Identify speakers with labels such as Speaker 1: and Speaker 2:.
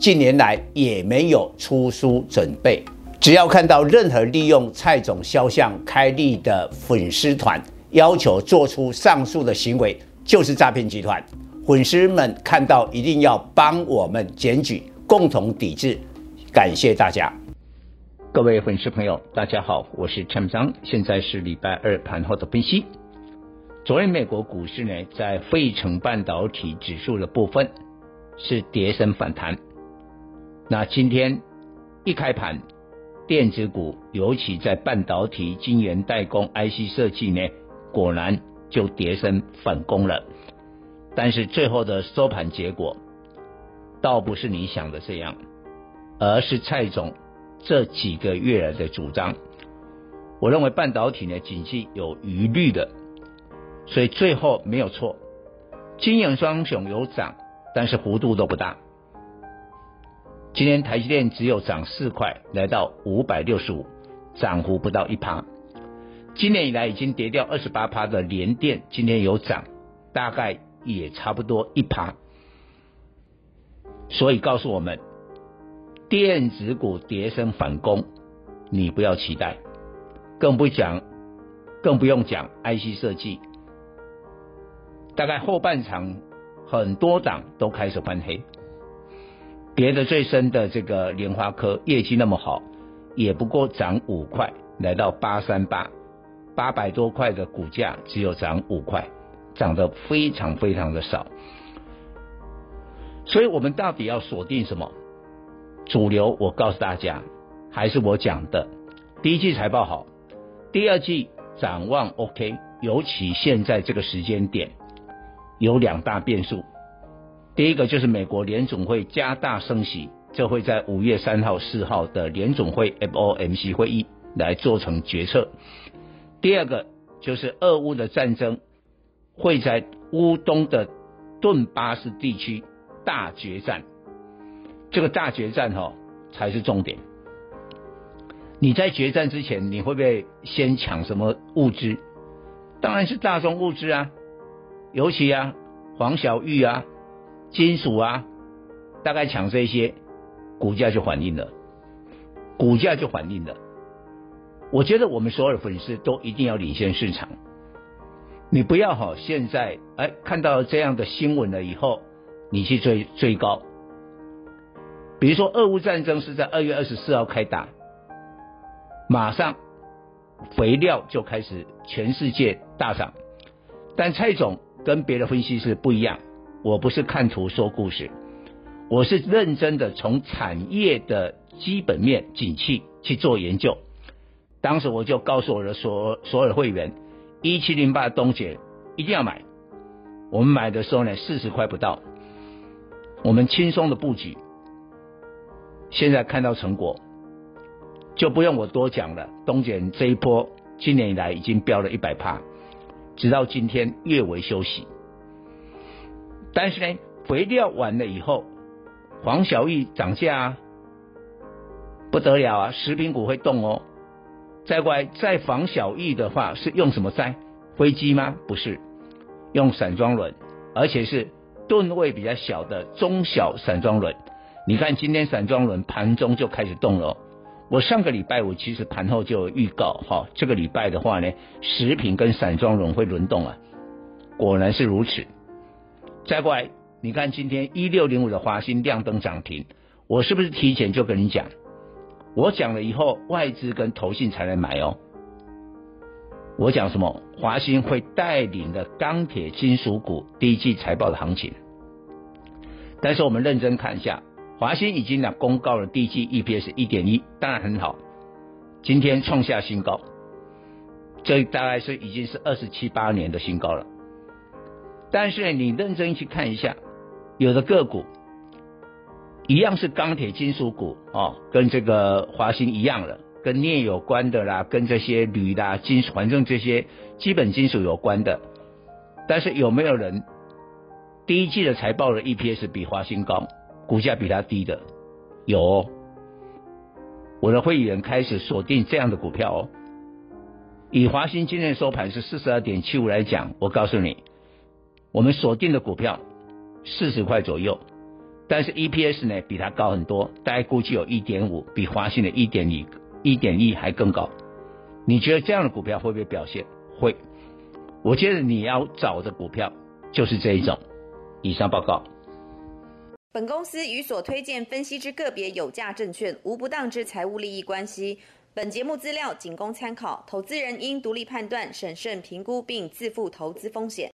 Speaker 1: 近年来也没有出书准备。只要看到任何利用蔡总肖像开立的粉丝团，要求做出上述的行为，就是诈骗集团。粉丝们看到一定要帮我们检举，共同抵制。感谢大家。
Speaker 2: 各位粉丝朋友，大家好，我是陈章，现在是礼拜二盘后的分析。昨日美国股市呢，在费城半导体指数的部分是跌升反弹。那今天一开盘，电子股尤其在半导体晶圆代工 IC 设计呢，果然就跌升反攻了。但是最后的收盘结果，倒不是你想的这样，而是蔡总。这几个月来的主张，我认为半导体呢，景气有余虑的，所以最后没有错。晶圆双雄有涨，但是幅度都不大。今天台积电只有涨四块，来到五百六十五，涨幅不到一趴。今年以来已经跌掉二十八趴的联电，今天有涨，大概也差不多一趴。所以告诉我们。电子股跌升反攻，你不要期待，更不讲，更不用讲 IC 设计。大概后半场很多档都开始翻黑，跌得最深的这个联发科业绩那么好，也不过涨五块，来到八三八，八百多块的股价只有涨五块，涨得非常非常的少。所以我们到底要锁定什么？主流，我告诉大家，还是我讲的，第一季财报好，第二季展望 OK，尤其现在这个时间点，有两大变数。第一个就是美国联总会加大升息，这会在五月三号、四号的联总会 FOMC 会议来做成决策。第二个就是俄乌的战争会在乌东的顿巴斯地区大决战。这个大决战哈才是重点。你在决战之前，你会不会先抢什么物资？当然是大宗物资啊，尤其啊黄小玉啊、金属啊，大概抢这些，股价就反应了，股价就反应了。我觉得我们所有的粉丝都一定要领先市场，你不要哈现在哎看到这样的新闻了以后，你去追追高。比如说，俄乌战争是在二月二十四号开打，马上肥料就开始全世界大涨。但蔡总跟别的分析师不一样，我不是看图说故事，我是认真的从产业的基本面景气去做研究。当时我就告诉我的所所有会员，一七零八东捷一定要买。我们买的时候呢，四十块不到，我们轻松的布局。现在看到成果，就不用我多讲了。东检这一波今年以来已经飙了一百趴，直到今天略微休息。但是呢，肥料完了以后，黄小玉涨价啊，不得了啊！食品股会动哦。再过来再仿小玉的话，是用什么载？飞机吗？不是，用散装轮，而且是吨位比较小的中小散装轮。你看，今天散装轮盘中就开始动了。我上个礼拜五其实盘后就有预告，哈，这个礼拜的话呢，食品跟散装轮会轮动啊。果然是如此。再过来，你看今天一六零五的华新亮灯涨停，我是不是提前就跟你讲？我讲了以后，外资跟投信才来买哦。我讲什么？华新会带领的钢铁金属股第一季财报的行情。但是我们认真看一下。华新已经呢公告了第一季 EPS 一点一，当然很好，今天创下新高，这大概是已经是二十七八年的新高了。但是，你认真去看一下，有的个股一样是钢铁金属股哦，跟这个华新一样的，跟镍有关的啦，跟这些铝啦、金，反正这些基本金属有关的。但是有没有人第一季的财报的 EPS 比华新高，股价比它低的？有哦，我的会员开始锁定这样的股票哦。以华新今天收盘是四十二点七五来讲，我告诉你，我们锁定的股票四十块左右。但是 EPS 呢，比它高很多，大概估计有一点五，比华新的一点一、一点一还更高。你觉得这样的股票会不会表现？会。我觉得你要找的股票就是这一种。以上报告。
Speaker 3: 本公司与所推荐分析之个别有价证券无不当之财务利益关系。本节目资料仅供参考，投资人应独立判断、审慎评估并自负投资风险。